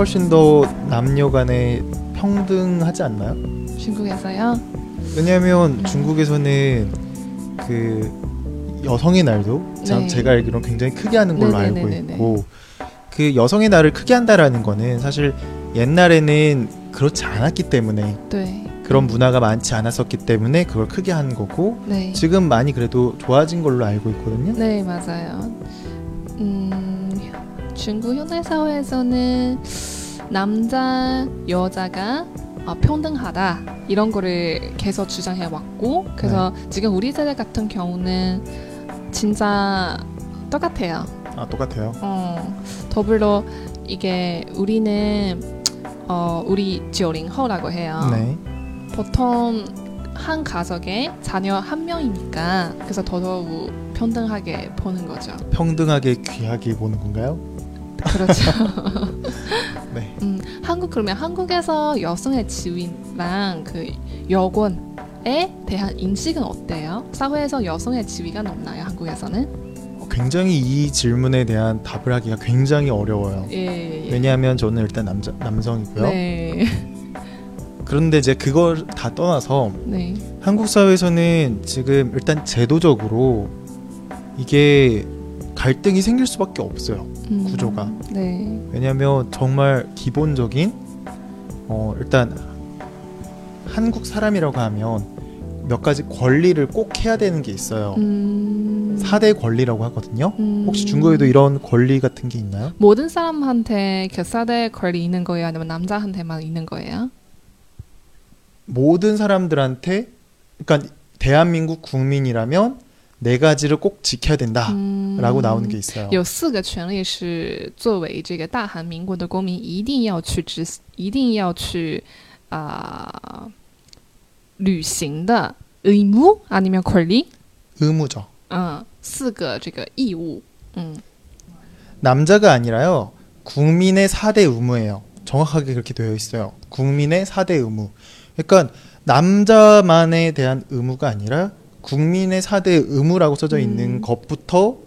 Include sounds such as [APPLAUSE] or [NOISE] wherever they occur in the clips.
훨씬 더 남녀 간에 평등하지 않나요? 중국에서요? 왜냐하면 음. 중국에서는 그 여성의 날도 자- 네. 제가 알기로는 굉장히 크게 하는 걸로 알고 네네네네네. 있고 그 여성의 날을 크게 한다라는 거는 사실 옛날에는 그렇지 않았기 때문에 对 그런 문화가 많지 않았었기 때문에 그걸 크게 한 거고 네. 지금 많이 그래도 좋아진 걸로 알고 있거든요. 네, 맞아요. 음, 중국 현대 사회에서는 남자 여자가 어, 평등하다 이런 거를 계속 주장해 왔고 그래서 지금 우리 세대 같은 경우는 진짜 똑같아요. 아 똑같아요. 어, 더불어 이게 우리는 어, 우리 90后라고 해요. 네. 보통 한 가족에 자녀 한 명이니까 그래서 더더욱 평등하게 보는 거죠. 평등하게 귀하게 보는 건가요? 그렇죠. [LAUGHS] 네. 음, 한국 그러면 한국에서 여성의 지위랑 그 여권에 대한 인식은 어때요? 사회에서 여성의 지위가 높나요? 한국에서는? 어, 굉장히 이 질문에 대한 답을 하기가 굉장히 어려워요. 예. 예, 예. 왜냐하면 저는 일단 남자 남성이고요. 네. 그런데 이제 그걸 다 떠나서 네. 한국 사회에서는 지금 일단 제도적으로 이게 갈등이 생길 수밖에 없어요. 음, 구조가. 네. 왜냐하면 정말 기본적인 어 일단 한국 사람이라고 하면 몇 가지 권리를 꼭 해야 되는 게 있어요. 음. 사 4대 권리라고 하거든요. 음. 혹시 중국에도 이런 권리 같은 게 있나요? 모든 사람한테 그 4대 권리 있는 거예요? 아니면 남자한테만 있는 거예요? 모든 사람들한테 그러니까 대한민국 국민이라면 네 가지를 꼭 지켜야 된다라고 음. 나오는 게 있어요. 有四个权利是作为这个大韩民国的公民一定要去执，一定要去啊、履行的义务아니면권리？ 의무죠. 嗯，四个这个义务。嗯 남자가 아니라요. 국민의 4대 의무예요. 정확하게 그렇게 되어 있어요. 국민의 4대 의무. 그러니까 남자만에 대한 의무가 아니라 국민의 4대 의무라고 써져 있는 음. 것부터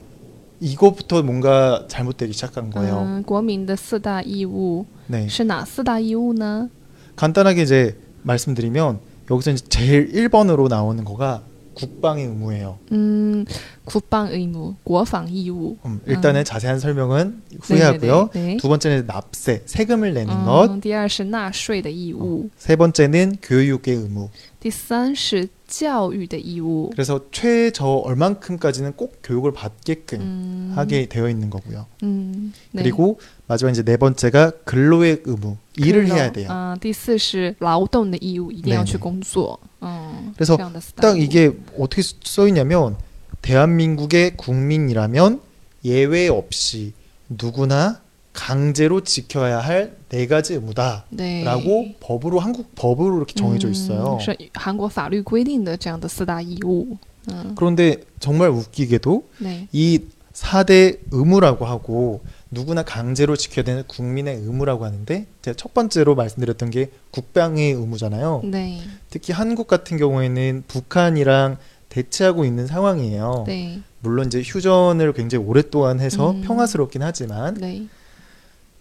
이거부터 뭔가 잘못되기 시작한 거예요. 嗯，国民的四大义务 네. 是哪四大义务呢？ 간단하게 이제 말씀드리면 여기서 이제 제일 1번으로 나오는 거가 국방의 의무예요. 嗯，国防义务、国防义务。 음, 일단은 자세한 설명은 후회하고요. 对对对 두 번째는 납세, 세금을 내는 것. 嗯，第二是纳税的义务， 세 번째는 교육의 의무. 第三是 教育的义务。 그래서 최저 얼만큼까지는 꼭 교육을 받게끔 嗯， 하게 되어 있는 거고요. 嗯，对 그리고 마지막 이제 네 번째가 근로의 의무. 일을 해야 돼요. 嗯，第四是劳动的义务，一定要 네네 去工作。嗯， 그래서 这样的四大 딱 义务 이게 어떻게 써 있냐면 대한민국의 국민이라면 예외 없이 누구나 강제로 지켜야 할 네 가지 의무다라고 对 법으로 한국 법으로 이렇게 정해져 있어요. 嗯是韩国法律规定的这样的四大义务。嗯， 그런데 정말 웃기게도 对， 이 4대 의무라고 하고 누구나 강제로 지켜야 되는 국민의 의무라고 하는데 제가 첫 번째로 말씀드렸던 게 국방의 의무잖아요. 对， 특히 한국 같은 경우에는 북한이랑 대치하고 있는 상황이에요. 对， 물론 이제 휴전을 굉장히 오랫동안 해서 음. 평화스럽긴 하지만 对，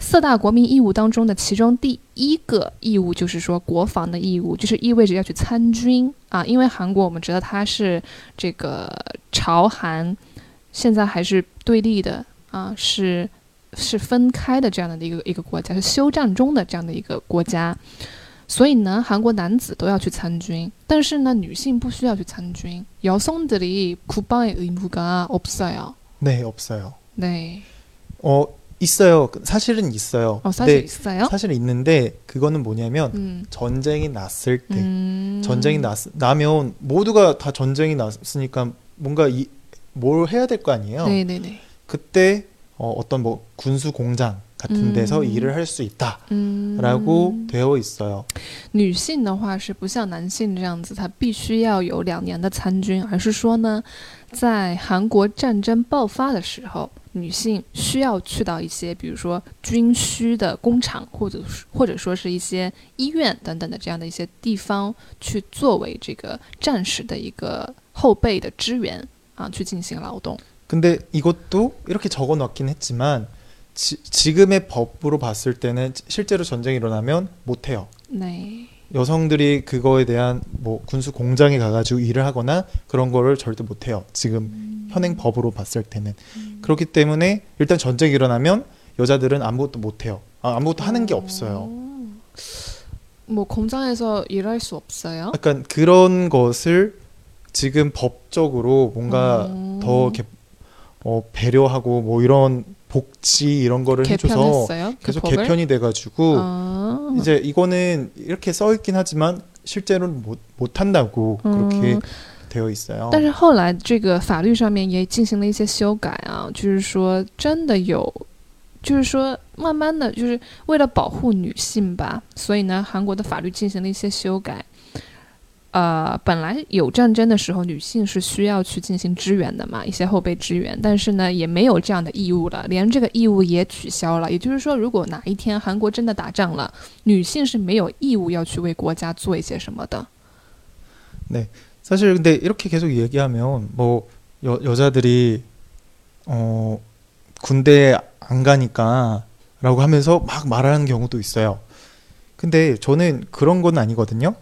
四大国民义务当中的其中第一个义务就是说国防的义务，就是意味着要去参军啊。因为韩国我们知道它是这个朝韩现在还是对立的啊，是是分开的这样的一个一个国家，是休战中的这样的一个国家。所以呢，韩国男子都要去参军，但是呢，女性不需要去参军。여성들이국방의의무가없어요。 네, 없어요. 네. 어 있어요. 사실은 있어요. 어, 사실 근데 있어요? 사실 있는데 그거는 뭐냐면 음. 전쟁이 났을 때 음. 전쟁이 났, 나면 모두가 다 전쟁이 났으니까 뭔가 이, 뭘 해야 될 거 아니에요. 네네네. 그때 어, 어떤 뭐 군수 공장 같은 데서 음. 일을 할 수 있다라고 嗯， 되어 있어요. 女性的话是不像男性这样子，她必须要有两年的参军，而是说呢， 在韩国战争爆发的时候，女性需要去到一些，比如说军需的工厂，或者是或者说是一些医院等等的这样的一些地方，去作为这个战时的一个后备的支援啊，去进行劳动。 근데 이것도 이렇게 적어 놓긴 했지만 지, 지금의 법으로 봤을 때는 실제로 전쟁이 일어나면 못 해요. 那 여성들이 그거에 대한 뭐 군수 공장에 가가지고 일을 하거나 그런 거를 절대 못 해요. 지금 현행 법으로 봤을 때는 그렇기 때문에 일단 전쟁이 일어나면 여자들은 아무것도 못 해요. 아, 아무것도 하는 게 없어요. 뭐 공장에서 일할 수 없어요? 약간 그런 것을 지금 법적으로 뭔가 음. 더 이렇게 어, 배려하고 뭐 이런 복지 이런 거를 해줘서? 그 계속 법을? 개편이 돼가지고 아. 이제 이거는 이렇게 써 있긴 하지만 실제로는 못 못한다고 그렇게 嗯 되어 있어요. 但是后来这个法律上面也进行了一些修改啊，就是说真的有，就是说慢慢的就是为了保护女性吧，所以呢，韩国的法律进行了一些修改。 呃，本来有战争的时候，女性是需要去进行支援的嘛，一些后备支援，但是呢，也没有这样的义务了，连这个义务也取消了。也就是说，如果哪一天韩国真的打仗了，女性是没有义务要去为国家做一些什么的。 사실 근데 이렇게 계속 얘기하면 뭐 여, 여자들이 어 군대에 안 가니까라고 하면서 막 말하는 경우도 있어요. 근데 저는 그런 건 아니거든요.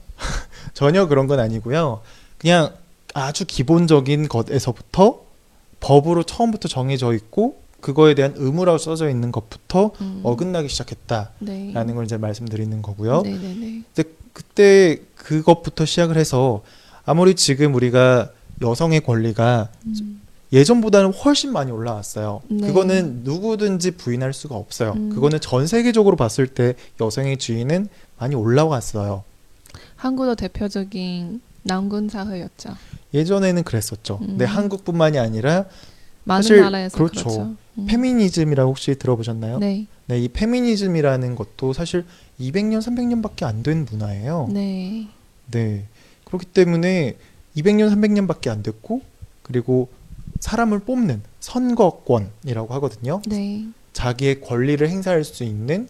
전혀 그런 건 아니고요. 그냥 아주 기본적인 것에서부터 법으로 처음부터 정해져 있고 그거에 대한 의무라고 써져 있는 것부터 음. 어긋나기 시작했다라는 네. 걸 이제 말씀드리는 거고요. 네, 네. 네네네. 이제 그때 그것부터 시작을 해서 아무리 지금 우리가 여성의 권리가 음. 예전보다는 훨씬 많이 올라왔어요. 네. 그거는 누구든지 부인할 수가 없어요. 음. 그거는 전 세계적으로 봤을 때 여성의 지위는 많이 올라왔어요. 한국의 대표적인 난군 사회였죠. 예전에는 그랬었죠. 근데 음. 한국뿐만이 아니라 많은 나라에서 그렇죠. 그렇죠. 음. 페미니즘이라고 혹시 들어보셨나요? 네, 네, 이 페미니즘이라는 것도 사실 200년, 300년밖에 안 된 문화예요. 네, 네. 그렇기 때문에 200년, 300년밖에 안 됐고 그리고 사람을 뽑는 선거권이라고 하거든요. 네. 자기의 권리를 행사할 수 있는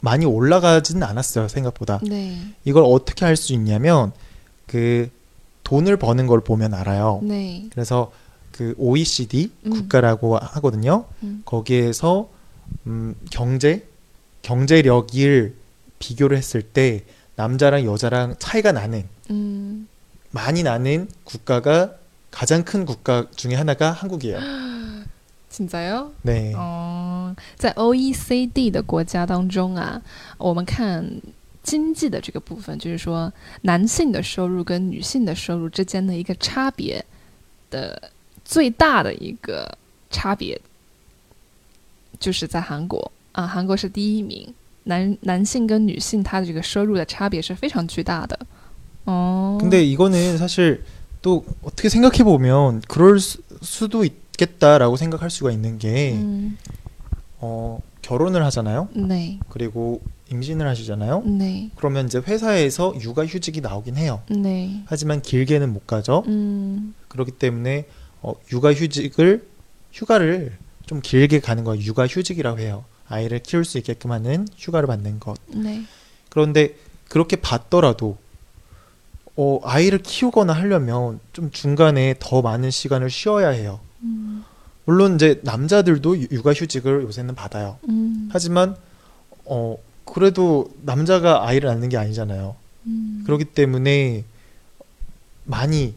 많이 올라가지는 않았어요, 생각보다. 네, 이걸 어떻게 할 수 있냐면 그 돈을 버는 걸 보면 알아요. 네, 그래서 그 OECD 음. 국가라고 하거든요. 음. 거기에서 음, 경제 경제력을 비교를 했을 때 남자랑 여자랑 차이가 나는 嗯， 많이 나는 국가가 가장 큰 국가 중에 하나가 한국이에요. [GASPS] 진짜요? 네. 哦，在 OECD 的国家当中啊，我们看经济的这个部分，就是说男性的收入跟女性的收入之间的一个差别的最大的一个差别，就是在韩国啊，韩国是第一名，男男性跟女性他的这个收入的差别是非常巨大的。哦， 근데 이거는 사실 또 어떻게 생각해 보면 그럴 수, 수도 있겠다라고 생각할 수가 있는 게 嗯， 어, 결혼을 하잖아요. 네. 그리고 임신을 하시잖아요. 네. 그러면 이제 회사에서 육아휴직이 나오긴 해요. 네. 하지만 길게는 못 가죠. 음. 그렇기 때문에 어, 육아휴직을 휴가를 좀 길게 가는 거 육아휴직이라고 해요. 아이를 키울 수 있게끔 하는 휴가를 받는 것. 네. 그런데 그렇게 받더라도 어, 아이를 키우거나 하려면 좀 중간에 더 많은 시간을 쉬어야 해요. 음. 물론 이제 남자들도 유- 육아 휴직을 요새는 받아요. 嗯 하지만 어 그래도 남자가 아이를 낳는 게 아니잖아요. 嗯， 그렇기 때문에 많이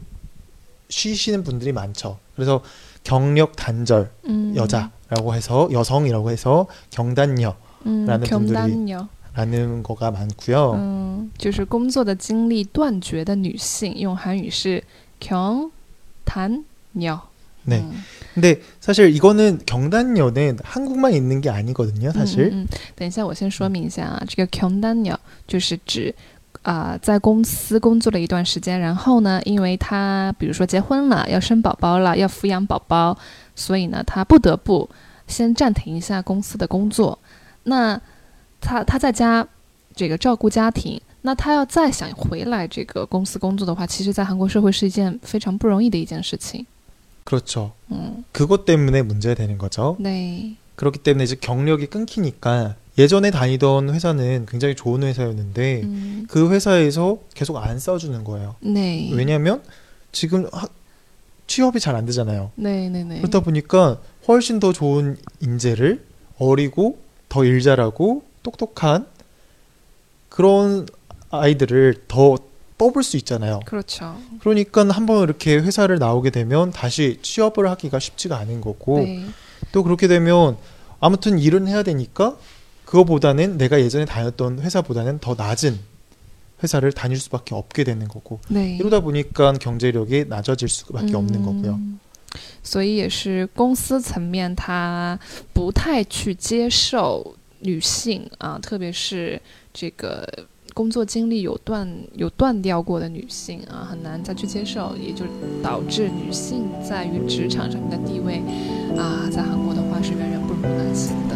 쉬시는 분들이 많죠. 그래서 경력 단절 嗯 여자라고 해서 여성이라고 해서 경단녀 嗯 라는 ， 분들이 경단녀 라는 거가 많고요. 嗯，就是工作的精力断绝的女性，用韩语是경단녀。 네. 嗯 근데 사실 이거는 경단녀는 한국만 있는 게 아니거든요, 사실. 嗯嗯嗯等一下，我先说明一下啊，这个경단녀就是指啊、在公司工作了一段时间，然后呢，因为她比如说结婚了，要生宝宝了，要抚养宝宝，所以呢，她不得不先暂停一下公司的工作。那她她在家这个照顾家庭，那她要再想回来这个公司工作的话，其实，在韩国社会是一件非常不容易的一件事情。 그렇죠. 음. 그것 때문에 문제가 되는 거죠. 네. 그렇기 때문에 이제 경력이 끊기니까 예전에 다니던 회사는 굉장히 좋은 회사였는데 음. 그 회사에서 계속 안 써주는 거예요. 네. 왜냐하면 지금 하, 취업이 잘 안 되잖아요. 네, 네, 네. 그렇다 보니까 훨씬 더 좋은 인재를 어리고 더 일 잘하고 똑똑한 그런 아이들을 더 뽑을 수 있잖아요. 그렇죠. 그러니까 한번 이렇게 회사를 나오게 되면 다시 취업을 하기가 쉽지가 않은 거고 네. 또 그렇게 되면 아무튼 일은 해야 되니까 그거보다는 내가 예전에 다녔던 회사보다는 더 낮은 회사를 다닐 수밖에 없게 되는 거고 对， 이러다 보니까 경제력이 낮아질 수밖에 없는 거고요. 嗯所以也是公司层面，他不太去接受女性啊，特别是这个 工作经历有断有断掉过的女性啊，很难再去接受，也就导致女性在于职场上面的地位啊，在韩国的话是远远不如男性。